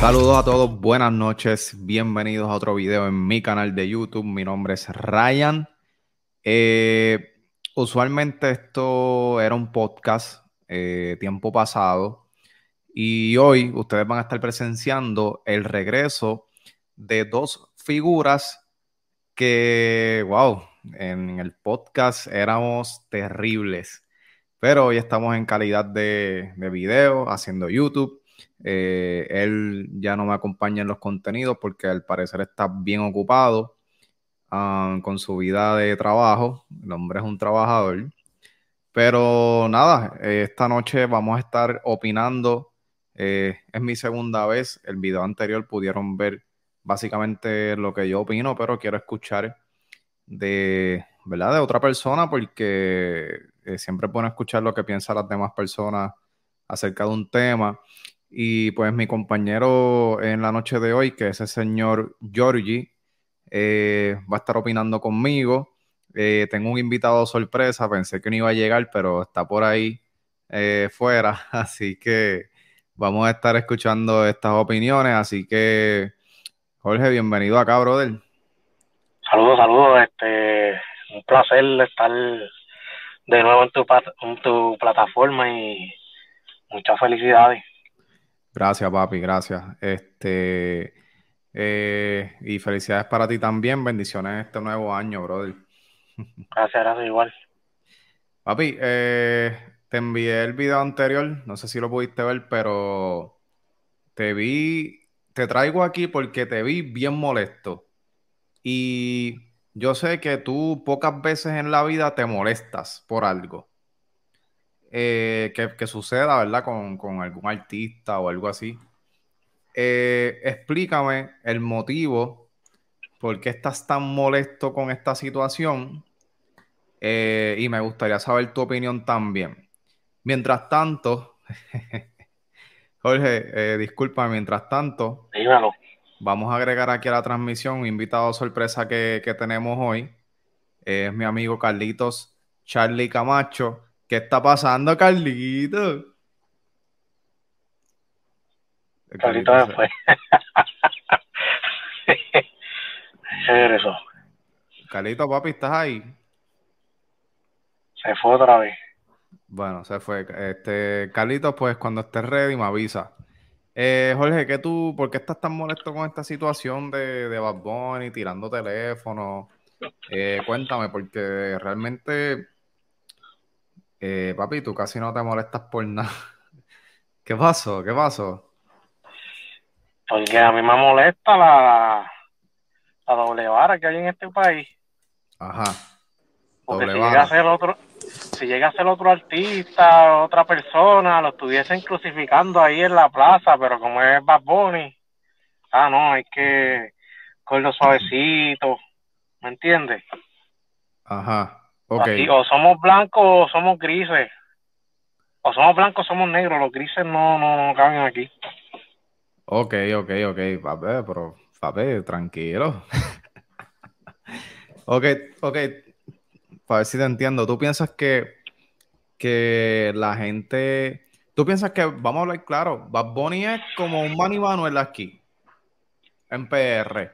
Saludos a todos, buenas noches, bienvenidos a otro video en mi canal de YouTube. Mi nombre es Ryan. Eh, usualmente esto era un podcast eh, tiempo pasado y hoy ustedes van a estar presenciando el regreso de dos figuras que, wow, en el podcast éramos terribles. Pero hoy estamos en calidad de, video, haciendo YouTube. Eh, él ya no me acompaña en los contenidos porque al parecer está bien ocupado um, con su vida de trabajo. El hombre es un trabajador. Pero nada, esta noche vamos a estar opinando. Eh, es mi segunda vez. El video anterior pudieron ver básicamente lo que yo opino, pero quiero escuchar de, ¿verdad? de otra persona porque eh, siempre es escuchar lo que piensan las demás personas acerca de un tema. Y pues mi compañero en la noche de hoy, que es el señor Giorgi, eh, va a estar opinando conmigo. Eh, tengo un invitado sorpresa, pensé que no iba a llegar, pero está por ahí fuera, así que vamos a estar escuchando estas opiniones. Así que, Jorge, bienvenido acá, brother. Saludos, saludos. Este, un placer estar de nuevo en tu, en tu plataforma y muchas felicidades. Gracias, papi, gracias. Este eh, y felicidades para ti también. Bendiciones en este nuevo año, brother. Gracias, gracias, igual. Papi, eh, te envié el video anterior, no sé si lo pudiste ver, pero te vi, te traigo aquí porque te vi bien molesto. Y yo sé que tú pocas veces en la vida te molestas por algo. Eh, que, suceda, ¿verdad? Con, algún artista o algo así. Eh, explícame el motivo por qué estás tan molesto con esta situación eh, y me gustaría saber tu opinión también. Mientras tanto, Jorge, disculpa, mientras tanto. Vamos a agregar aquí a la transmisión un invitado sorpresa que, tenemos hoy. Es mi amigo Carlitos Charlie Camacho. ¿Qué está pasando, Carlitos? Carlitos se fue. eso. Carlitos, papi, ¿estás ahí? Se fue otra vez. Bueno, se fue. Este, Carlitos, pues cuando estés ready me avisa. Eh, Jorge, ¿qué tú, ¿por qué estás tan molesto con esta situación de, de Bad Bunny tirando teléfono? Eh, cuéntame, porque realmente, eh, papi, tú casi no te molestas por nada. ¿Qué pasó? ¿Qué pasó? Porque a mí me molesta la, la doble vara que hay en este país. Ajá. Porque si llega a ser otro, si llega a ser otro artista, otra persona, lo estuviesen crucificando ahí en la plaza, pero como es Bad Bunny, ah, no, hay que cogerlo suavecito, ¿me entiendes? Ajá, ok. o somos blancos o somos grises. O somos blancos o somos negros, los grises no, no, caben aquí. Ok, ok, ok, papi, pero, papi, tranquilo. ok, ok, para ver si te entiendo, tú piensas que, que la gente, tú piensas que, vamos a hablar claro, Bad Bunny es como un Manny Manuel aquí, en PR,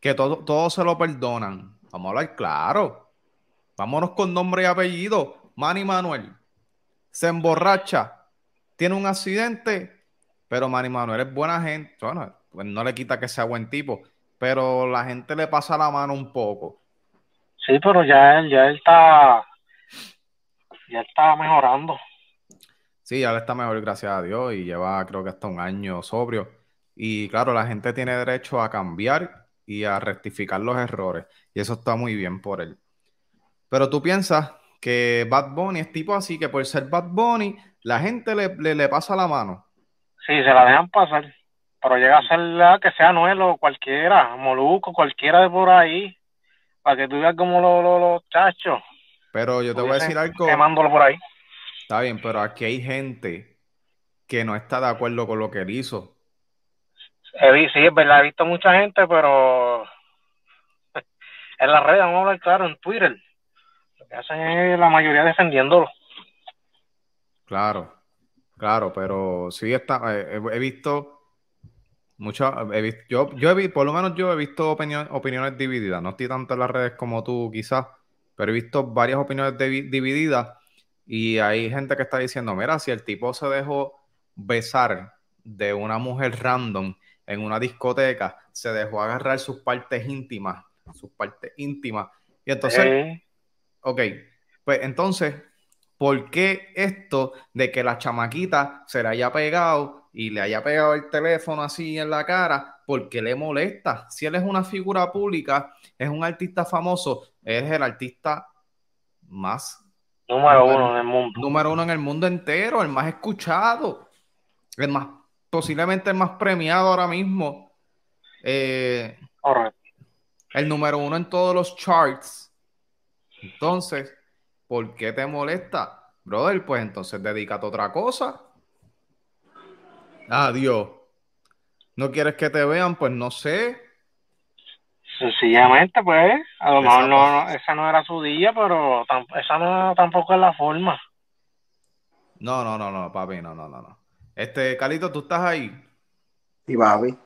que todo, todo se lo perdonan. Vamos a hablar claro. Vámonos con nombre y apellido. Manny Manuel se emborracha, tiene un accidente, pero Manny Manuel es buena gente. Bueno, pues no le quita que sea buen tipo, pero la gente le pasa la mano un poco. Sí, pero ya él, ya está, ya está mejorando. Sí, ya está mejor, gracias a Dios, y lleva creo que hasta un año sobrio. Y claro, la gente tiene derecho a cambiar y a rectificar los errores, y eso está muy bien por él. Pero tú piensas que Bad Bunny es tipo así, que por ser Bad Bunny, la gente le, le, pasa la mano. Sí, se la dejan pasar, pero llega a ser la que sea Nuelo, cualquiera, Moluco, cualquiera de por ahí, para que tú veas como los, los, chachos. Pero yo te voy a decir algo. Quemándolo por ahí. Está bien, pero aquí hay gente que no está de acuerdo con lo que él hizo. sí, es verdad, he visto mucha gente, pero en las redes, vamos a hablar claro, en Twitter. Lo que hacen es la mayoría defendiéndolo. Claro, claro, pero sí está, eh, he, visto muchas, yo, yo he visto, por lo menos yo he visto opiniones divididas, no estoy tanto en las redes como tú quizás, pero he visto varias opiniones divididas y hay gente que está diciendo, mira, si el tipo se dejó besar de una mujer random en una discoteca, se dejó agarrar sus partes íntimas, sus partes íntimas, y entonces, ok, pues entonces, ¿por qué esto de que la chamaquita se le haya pegado y le haya pegado el teléfono así en la cara? ¿Por qué le molesta? Si él es una figura pública, es un artista famoso, es el artista más Número uno en el mundo. Número uno en el mundo entero, el más escuchado, el más, posiblemente el más premiado ahora mismo. Eh, el número uno en todos los charts. Entonces, ¿por qué te molesta? Brother, pues entonces dedícate a otra cosa. Adiós. ¿No quieres que te vean? Pues no sé. Sencillamente, pues, a lo mejor no, esa no era su día, pero esa no tampoco es la forma. No, no, no, no, papi, no, no, no, no. Este, Calito, ¿tú estás ahí? Sí, papi.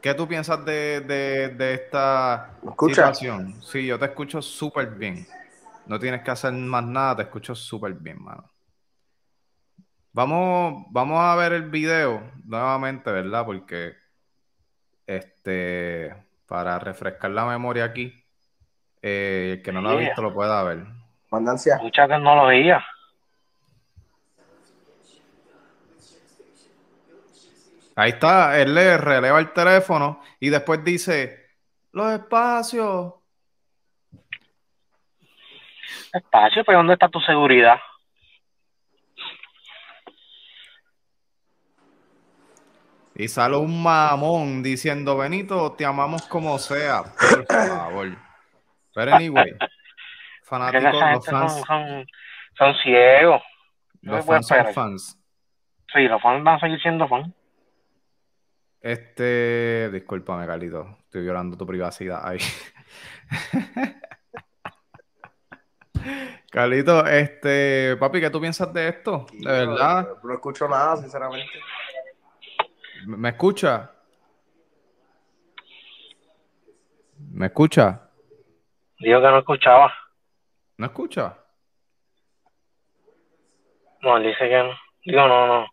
¿Qué tú piensas de, de, esta situación? Sí, yo te escucho súper bien. No tienes que hacer más nada, te escucho súper bien, mano. Vamos, vamos a ver el video nuevamente, ¿verdad? Porque este para refrescar la memoria aquí. Eh, que no lo ha visto lo pueda ver. Mandancia. Mucha tecnología. Ahí está, él le releva el teléfono y después dice, los espacios. Espacio, pero ¿dónde está tu seguridad? Y sale un mamón diciendo, Benito, te amamos como sea, por favor. Pero anyway, fanáticos, los fans... Son, ciegos. Los fans son fans. Sí, los fans van a seguir siendo fans. Este, discúlpame, Carlito, estoy violando tu privacidad ahí. Carlito, este, papi, ¿qué tú piensas de esto? De verdad. no escucho nada, sinceramente. ¿Me escucha? ¿Me escucha? Dijo que no escuchaba. ¿No escucha? No, él dice que no. Digo, no, no.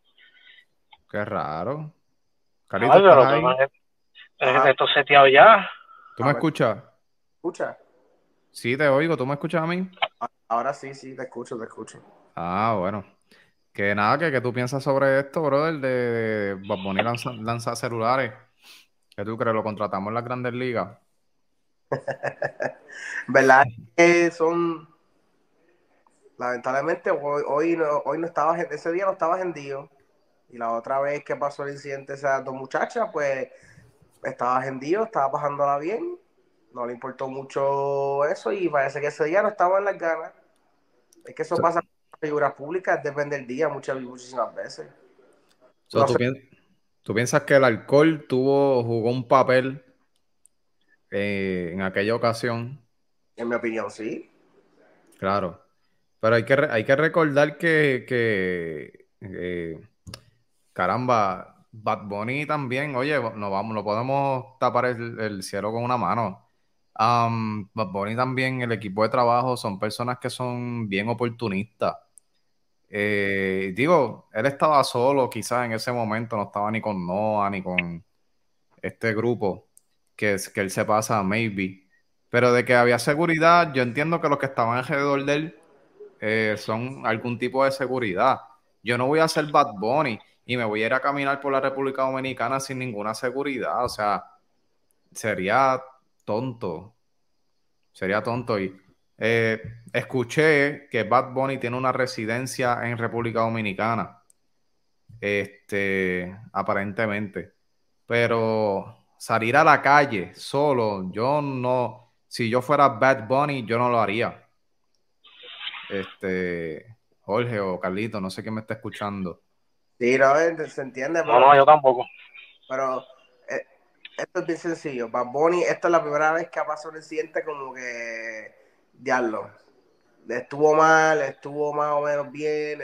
Qué raro. Carito, Ay, pero esto seteado ya. ¿Tú me escuchas? ¿Escucha? Sí, te oigo. ¿Tú me escuchas a mí? Ahora sí, sí, te escucho, te escucho. Ah, bueno. Que nada, que, que tú piensas sobre esto, brother, de Bad lanza, lanza, celulares. ¿Qué tú crees? ¿Lo contratamos en las grandes ligas? ¿Verdad? Que son. Lamentablemente, hoy, hoy, no, hoy no estaba, ese día no estaba agendido. Y la otra vez que pasó el incidente, esas dos muchachas, pues estaba agendido, estaba pasándola bien. No le importó mucho eso y parece que ese día no estaba en las ganas. Es que eso pasa figuras públicas depende del día muchas muchísimas veces. ¿tú, piensas que el alcohol tuvo, jugó un papel eh, en aquella ocasión? En mi opinión, sí. Claro. Pero hay que, hay que recordar que, que eh, caramba, Bad Bunny también, oye, no vamos, no podemos tapar el, cielo con una mano. Um, Bad Bunny también, el equipo de trabajo son personas que son bien oportunistas. Eh, digo, él estaba solo, quizás en ese momento no estaba ni con Noah ni con este grupo que, es, que él se pasa, maybe. Pero de que había seguridad, yo entiendo que los que estaban alrededor de él eh, son algún tipo de seguridad. Yo no voy a ser Bad Bunny y me voy a ir a caminar por la República Dominicana sin ninguna seguridad. O sea, sería tonto. Sería tonto. Y eh, escuché que Bad Bunny tiene una residencia en República Dominicana. Este, aparentemente. Pero salir a la calle solo, yo no. Si yo fuera Bad Bunny, yo no lo haría. Este, Jorge o Carlito, no sé quién me está escuchando. Sí, no, se entiende. no, no, yo tampoco. Pero eh, esto es bien sencillo. Bad Bunny, esta es la primera vez que ha pasado un incidente como que diablo. estuvo mal, estuvo más o menos bien.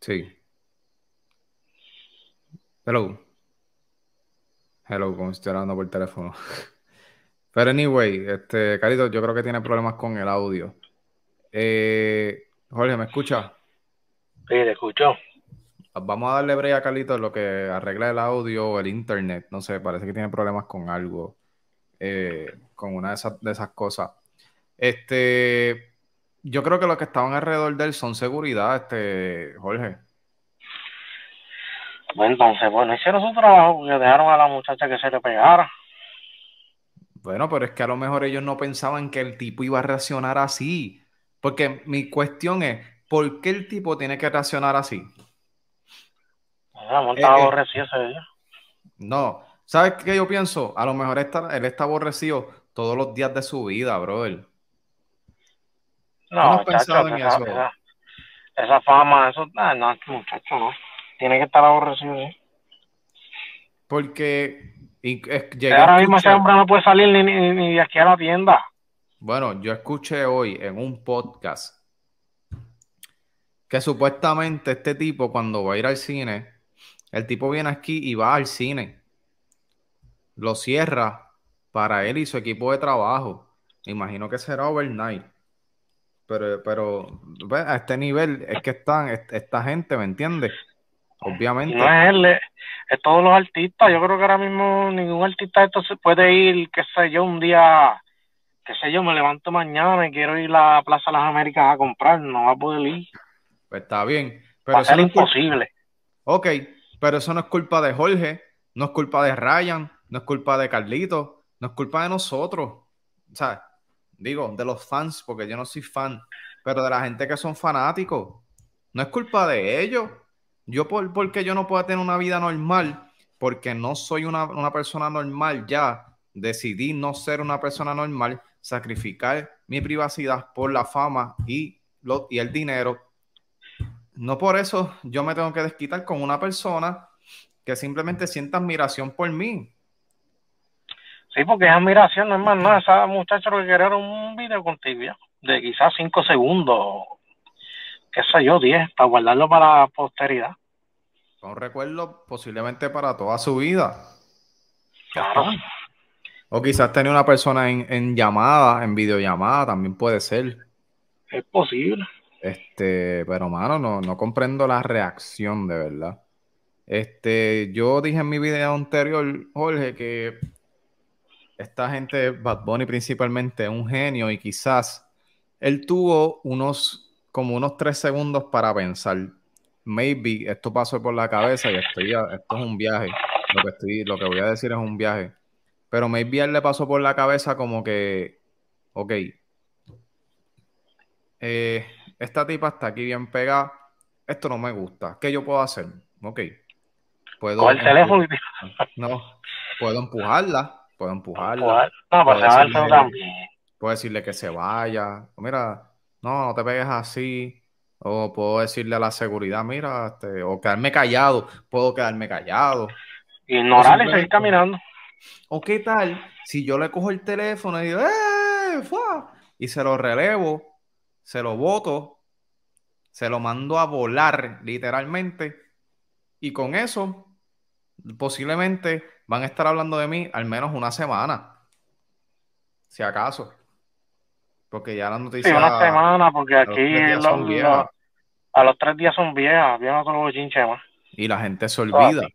Sí. Hello. Hello, como estoy hablando por teléfono. Pero anyway, este, Carito, yo creo que tiene problemas con el audio. Eh, Jorge, ¿me escucha? Sí, te escucho. Vamos a darle break a Carlitos lo que arregla el audio o el internet. No sé, parece que tiene problemas con algo. Eh, con una de esas, de esas cosas. Este, yo creo que los que estaban alrededor de él son seguridad, este, Jorge. Bueno, entonces, bueno, hicieron su trabajo porque dejaron a la muchacha que se le pegara. Bueno, pero es que a lo mejor ellos no pensaban que el tipo iba a reaccionar así. Porque mi cuestión es, ¿por qué el tipo tiene que reaccionar así? Ese día. No, ¿sabes qué yo pienso? A lo mejor está, él está aborrecido todos los días de su vida, brother. No, muchacho, esa, esa, fama, eso, ah, no, muchacho, no. Tiene que estar aborrecido, ¿sí? Porque ahora mismo ese hombre no puede salir ni, ni, de aquí a la tienda. Bueno, yo escuché hoy en un podcast que supuestamente este tipo cuando va a ir al cine, el tipo viene aquí y va al cine, lo cierra para él y su equipo de trabajo. Imagino que será overnight. Pero, pero a este nivel es que están esta gente, ¿me entiendes? Obviamente. No es él, es, todos los artistas. Yo creo que ahora mismo ningún artista de esto se puede ir, qué sé yo, un día, qué sé yo, me levanto mañana y quiero ir a la Plaza de las Américas a comprar, no va a poder ir. Pues está bien. Pero va a ser imposible. Ok, pero eso no es culpa de Jorge, no es culpa de Ryan, no es culpa de Carlito, no es culpa de nosotros. O sea, digo, de los fans, porque yo no soy fan, pero de la gente que son fanáticos. No es culpa de ellos. Yo, por, porque yo no puedo tener una vida normal, porque no soy una, persona normal ya, decidí no ser una persona normal, sacrificar mi privacidad por la fama y, lo, y el dinero. No por eso yo me tengo que desquitar con una persona que simplemente sienta admiración por mí. Sí, porque es admiración, no es más nada. Esa muchacha lo que quería era un video contigo, de quizás cinco segundos qué sé yo, 10, para guardarlo para la posteridad. Un recuerdo posiblemente para toda su vida. Claro. O quizás tenía una persona en, llamada, en videollamada, también puede ser. Es posible. Este, pero mano, no, no comprendo la reacción de verdad. Este, yo dije en mi video anterior, Jorge, que esta gente, Bad Bunny principalmente, es un genio y quizás él tuvo unos como unos tres segundos para pensar. Maybe esto pasó por la cabeza y estoy, esto es un viaje. Lo que, estoy, lo que voy a decir es un viaje. Pero maybe él le pasó por la cabeza como que, ok, eh, esta tipa está aquí bien pegada, esto no me gusta, ¿qué yo puedo hacer? Ok, puedo... Con el teléfono. No, puedo empujarla, puedo empujarla. No, pues puedo, decirle, también. puedo decirle que se vaya. Mira, no, no te pegues así. O puedo decirle a la seguridad, mira, este, o quedarme callado, puedo quedarme callado. Ignorar y seguir caminando. O qué tal si yo le cojo el teléfono y digo, ¡eh! Y se lo relevo, se lo boto, se lo mando a volar, literalmente. Y con eso, posiblemente van a estar hablando de mí al menos una semana. Si acaso. Porque ya las noticias. Sí, una semana, porque aquí a los tres días son viejas, vienen otro bochinche más. Y la gente se olvida.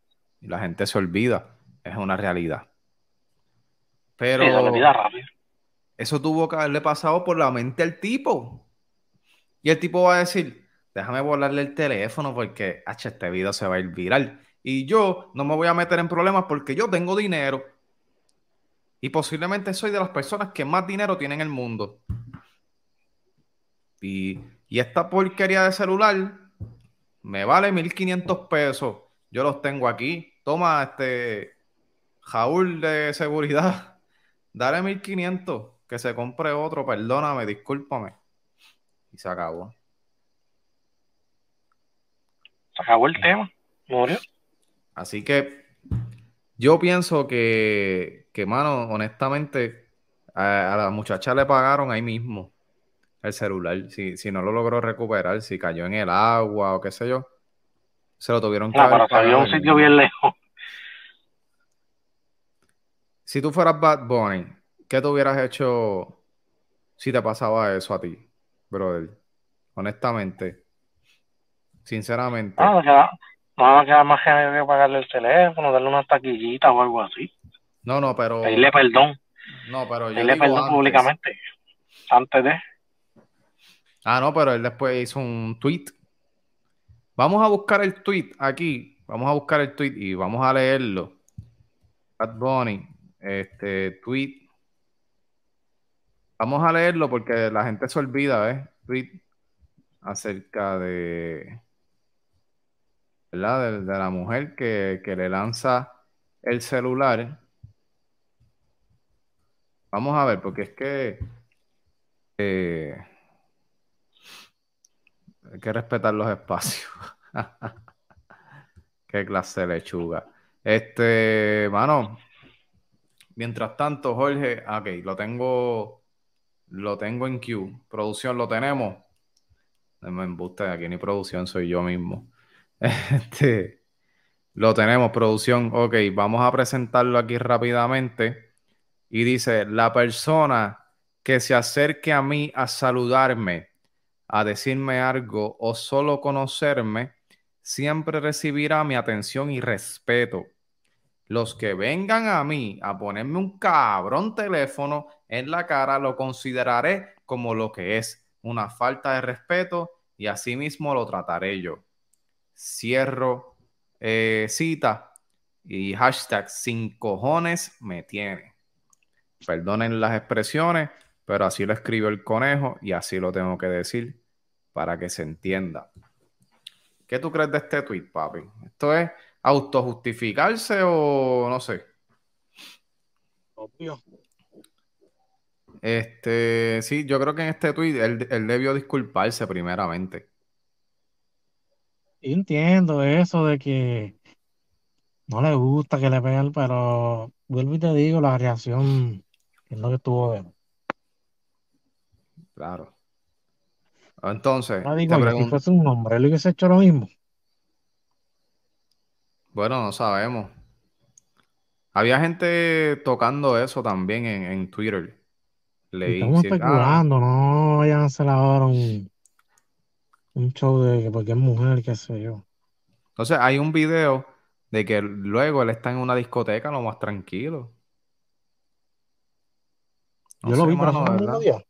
Y la gente se olvida. Es una realidad. Pero. Eso tuvo que haberle pasado por la mente al tipo. Y el tipo va a decir: Déjame volarle el teléfono porque H, este video se va a ir viral. Y yo no me voy a meter en problemas porque yo tengo dinero. Y posiblemente soy de las personas que más dinero tienen en el mundo. Y, esta porquería de celular me vale 1500 pesos. Yo los tengo aquí. Toma este jaúl de seguridad. Dale 1500 que se compre otro. Perdóname, discúlpame. Y se acabó. Se acabó el tema. Murió. Así que yo pienso que, que, mano, honestamente, A, la muchacha le pagaron ahí mismo el celular. Si, si no lo logró recuperar, si cayó en el agua o qué sé yo, se lo tuvieron que pero salió un sitio bien lejos. Si tú fueras Bad Bunny, ¿qué te hubieras hecho si te pasaba eso a ti, brother? Honestamente. Sinceramente. Queda más que pagarle el teléfono, darle una taquillita o algo así. No, no, pero. Pedirle perdón. No, pero yo. Pedirle perdón públicamente. Antes de. Ah, no, pero él después hizo un tweet. Vamos a buscar el tweet aquí. Vamos a buscar el tweet y vamos a leerlo. Bad Bunny, este tweet. Vamos a leerlo porque la gente se olvida, ¿eh? Tweet acerca de. ¿Verdad? De, la mujer que, que le lanza el celular Vamos a ver, porque es que eh, hay que respetar los espacios. Qué clase de lechuga. Este, mano, mientras tanto, Jorge, ok, lo tengo, lo tengo en queue. Producción, lo tenemos. No me embuste aquí, ni producción, soy yo mismo. Este, lo tenemos, producción. Ok, vamos a presentarlo aquí rápidamente y dice, la persona que se acerque a mí a saludarme, a decirme algo o solo conocerme, siempre recibirá mi atención y respeto. Los que vengan a mí a ponerme un cabrón teléfono en la cara, lo consideraré como lo que es, una falta de respeto y así mismo lo trataré yo. Cierro eh, cita y hashtag sin cojones me tiene. Perdonen las expresiones, pero así lo escribió el conejo y así lo tengo que decir para que se entienda. ¿Qué tú crees de este tweet, papi? ¿Esto es autojustificarse o no sé? Obvio. Este, sí, yo creo que en este tweet él, él debió disculparse primeramente. Entiendo eso de que no le gusta que le peguen, pero vuelvo y te digo, la reacción es lo que tuvo de Claro. Entonces, si fuese un hombre, ¿él hubiese hecho lo mismo? Bueno, no sabemos. Había gente tocando eso también en, Twitter. Leí, Estamos especulando, no vayan a hacer ahora un, un show de que porque es mujer, qué sé yo. Entonces, hay un video de que luego él está en una discoteca lo más tranquilo. Yo lo vi, pero el mismo día.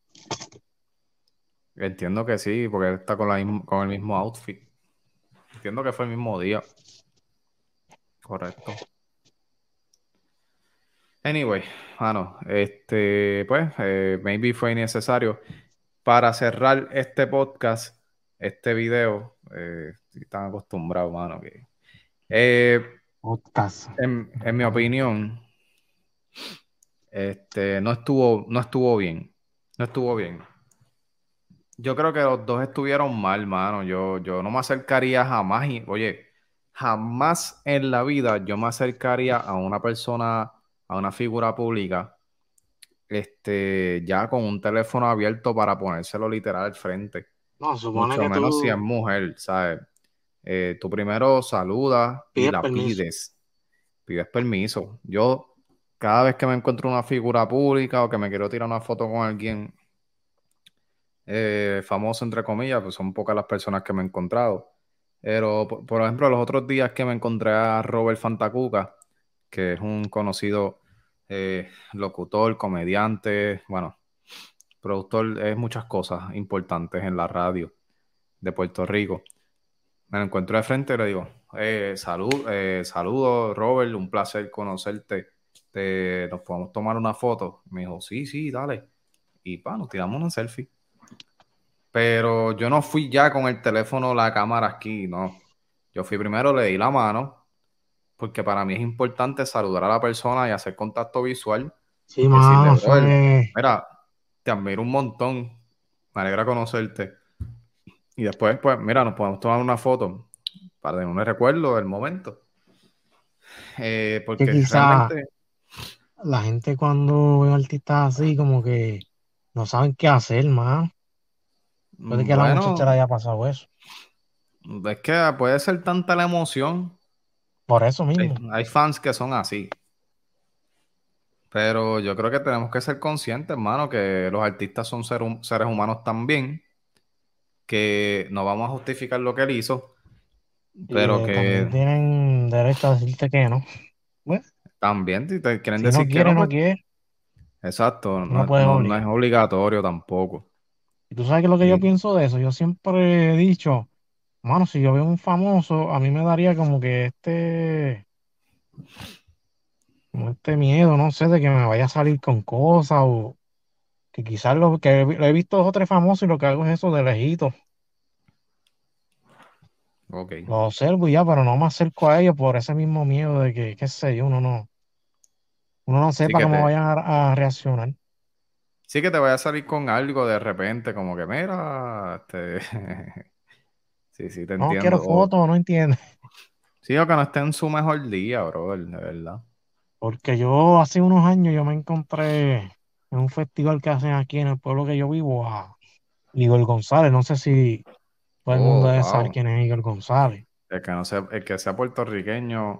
Entiendo que sí, porque él está con, la, con el mismo outfit. Entiendo que fue el mismo día. Correcto. Anyway, bueno, este, pues, eh, maybe fue innecesario. Para cerrar este podcast, este video, eh, están acostumbrados, mano, que. Eh, en, en mi opinión, este, no estuvo, no estuvo bien. No estuvo bien. Yo creo que los dos estuvieron mal, mano. Yo, yo no me acercaría jamás. Y, oye, jamás en la vida yo me acercaría a una persona, a una figura pública, este, ya con un teléfono abierto para ponérselo literal al frente. No, supone Mucho menos si es mujer, ¿sabes? Eh, tú primero saludas y la pides. Pides permiso. Yo cada vez que me encuentro una figura pública o que me quiero tirar una foto con alguien eh, famoso, entre comillas, pues son pocas las personas que me he encontrado. Pero, por, ejemplo, los otros días que me encontré a Robert Fantacuca, que es un conocido eh, locutor, comediante, bueno, productor, es muchas cosas importantes en la radio de Puerto Rico. Me lo encuentro de frente y le digo, eh, salud, eh, saludos, Robert, un placer conocerte nos podemos tomar una foto. Me dijo, sí, sí, dale. Y pa, nos tiramos una selfie. Pero yo no fui ya con el teléfono, la cámara aquí, no. Yo fui primero, le di la mano, porque para mí es importante saludar a la persona y hacer contacto visual. Sí, mano, Mira, te admiro un montón. Me alegra conocerte. Y después, pues, mira, nos podemos tomar una foto para tener un recuerdo del momento. Eh, porque realmente la gente cuando ve artistas así, como que no saben qué hacer, más. Puede que a la muchacha le haya pasado eso. Es que puede ser tanta la emoción. Por eso mismo. Hay, fans que son así. Pero yo creo que tenemos que ser conscientes, hermano, que los artistas son seres humanos también. Que no vamos a justificar lo que él hizo. Pero que. Tienen derecho a decirte que no. También, si te quieren decir que no, no pues quiere. Exacto, no, no, es obligatorio tampoco. Y tú sabes que lo que yo pienso de eso, yo siempre he dicho, mano, si yo veo un famoso, a mí me daría como que este, como este miedo, no sé, de que me vaya a salir con cosas o que quizás lo que he visto dos o tres famosos y lo que hago es eso de lejito. Okay. Lo observo ya, pero no me acerco a ellos por ese mismo miedo de que, qué sé yo, uno no, uno no sepa cómo vayan a, reaccionar. Sí que te vaya a salir con algo de repente, como que mira, este... sí, sí, te entiendo. No quiero fotos, no entiendo. Sí, o que no esté en su mejor día, bro, de verdad. Porque yo hace unos años yo me encontré en un festival que hacen aquí en el pueblo que yo vivo a Igor González. No sé si todo el mundo oh, debe saber quién es Igor González. El que, no sea, el que sea puertorriqueño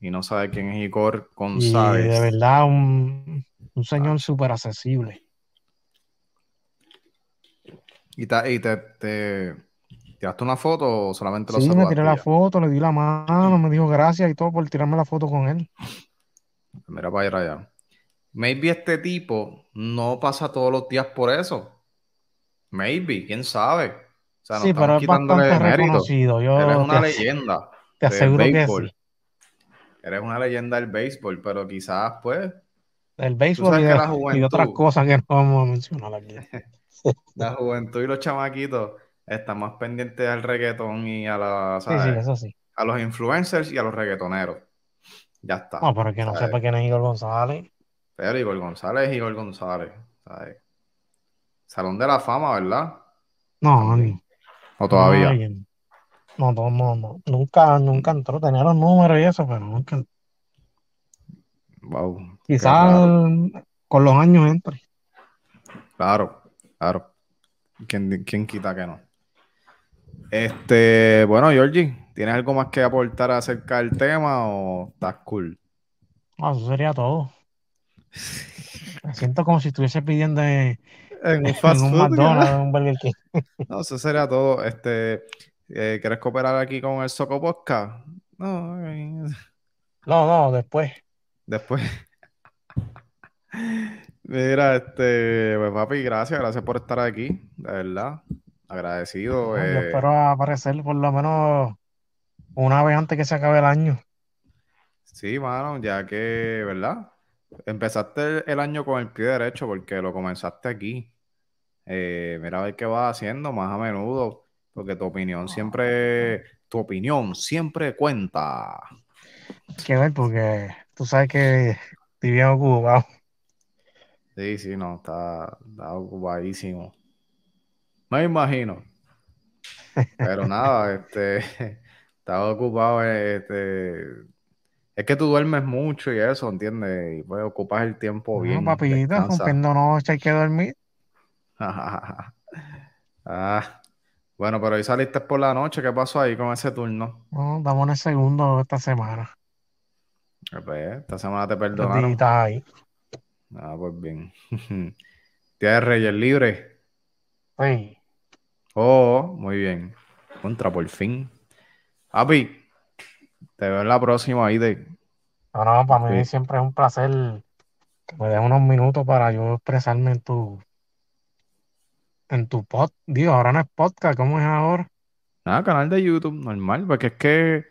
y no sabe quién es Igor González. Y de verdad, un, un señor súper accesible. ¿Y, te, y te, te, tiraste una foto o solamente lo Sí, me tiré la foto, le di la mano, me dijo gracias y todo por tirarme la foto con él. Mira para allá. Maybe este tipo no pasa todos los días por eso. Maybe, quién sabe sí, pero es bastante reconocido. Yo Eres una leyenda. Te aseguro que sí. Eres una leyenda del béisbol, pero quizás, pues. El béisbol y, otras cosas que no vamos a mencionar aquí. la juventud y los chamaquitos están más pendientes al reggaetón y a la. Sí, sí, eso sí. A los influencers y a los reggaetoneros. Ya está. No, pero que no sepa quién es Igor González. Pero Igor González es Igor González. Salón de la fama, ¿verdad? No, no. ¿O todavía? no, no, no, Nunca, nunca entró. Tenía los números y eso, pero nunca. Wow. Quizás con los años entre. Claro, claro. ¿Quién, ¿Quién, quita que no? Este, bueno, Georgie, ¿tienes algo más que aportar acerca del tema o estás cool? No, eso sería todo. Me siento como si estuviese pidiendo en, un fast food, McDonald's, un Burger King. No, eso sería todo. Este, eh, ¿Quieres cooperar aquí con el Soco Podcast? No, no, no, después. Después. Mira, este, pues papi, gracias, gracias por estar aquí, de verdad. Agradecido. Eh. espero aparecer por lo menos una vez antes que se acabe el año. Sí, mano, ya que, ¿verdad? Empezaste el año con el pie derecho porque lo comenzaste aquí. Eh, mira a ver qué vas haciendo más a menudo, porque tu opinión siempre, tu opinión siempre cuenta. que ver, porque tú sabes que estoy bien ocupado. Sí, sí, no, está, ocupadísimo. Me imagino. Pero nada, este, estaba ocupado, este, es que tú duermes mucho y eso, ¿entiendes? Y pues ocupas el tiempo bien. No, papita, cumpliendo noche hay que dormir. ah, bueno, pero hoy saliste por la noche. ¿Qué pasó ahí con ese turno? No, estamos en el segundo esta semana. Pues, esta semana te perdonaron. ahí. Ah, pues bien. ¿Tienes Reyes libre? Sí. Oh, muy bien. Contra por fin. Api, te veo en la próxima ahí de. No, no, para mí siempre es un placer que me des unos minutos para yo expresarme en tu en tu pod, digo, ahora no es podcast, ¿cómo es ahora? Nada, canal de YouTube, normal, porque es que,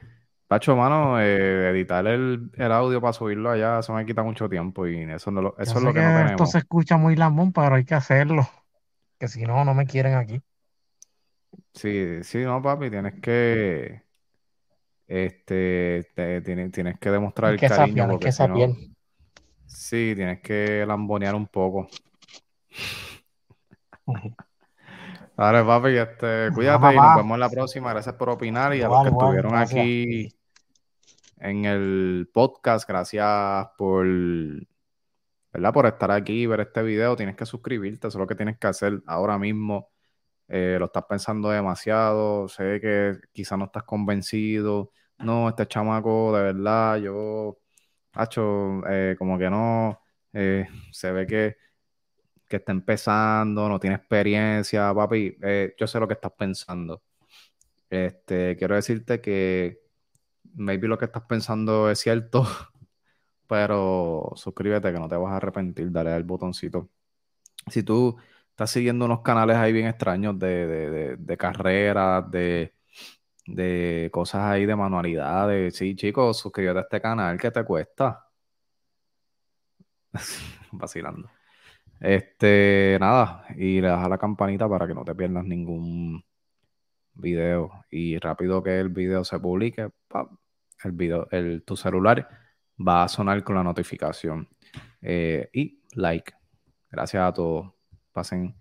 Pacho, mano, eh, editar el, audio para subirlo allá, eso me quita mucho tiempo y eso, no lo, eso es lo que, no tenemos. Esto se escucha muy lamón, pero hay que hacerlo, que si no, no me quieren aquí. Sí, sí, no, papi, tienes que, este, tienes, tienes que demostrar el cariño. porque si no, sí, tienes que lambonear un poco. Vale, papi, este, cuídate y nos vemos en la próxima. Gracias por opinar y a los que estuvieron aquí en el podcast, gracias por ¿verdad? Por estar aquí y ver este video, tienes que suscribirte, eso es lo que tienes que hacer ahora mismo. Eh, lo estás pensando demasiado, sé que quizás no estás convencido. No, este chamaco, de verdad, yo, hacho, eh, como que no, eh, se ve que, que está empezando, no tiene experiencia, papi. yo sé lo que estás pensando. Este, quiero decirte que maybe lo que estás pensando es cierto, pero suscríbete que no te vas a arrepentir, dale al botoncito. Si tú estás siguiendo unos canales ahí bien extraños de, de, de, carreras, de, de cosas ahí de manualidades, sí, chicos, suscríbete a este canal que te cuesta. Vacilando. Este, nada, y le das a la campanita para que no te pierdas ningún video. Y rápido que el video se publique, el video, el, tu celular va a sonar con la notificación. Eh, y like. Gracias a todos. Pasen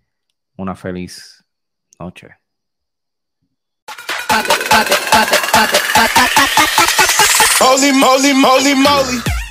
una feliz noche. Holy moly, moly, moly.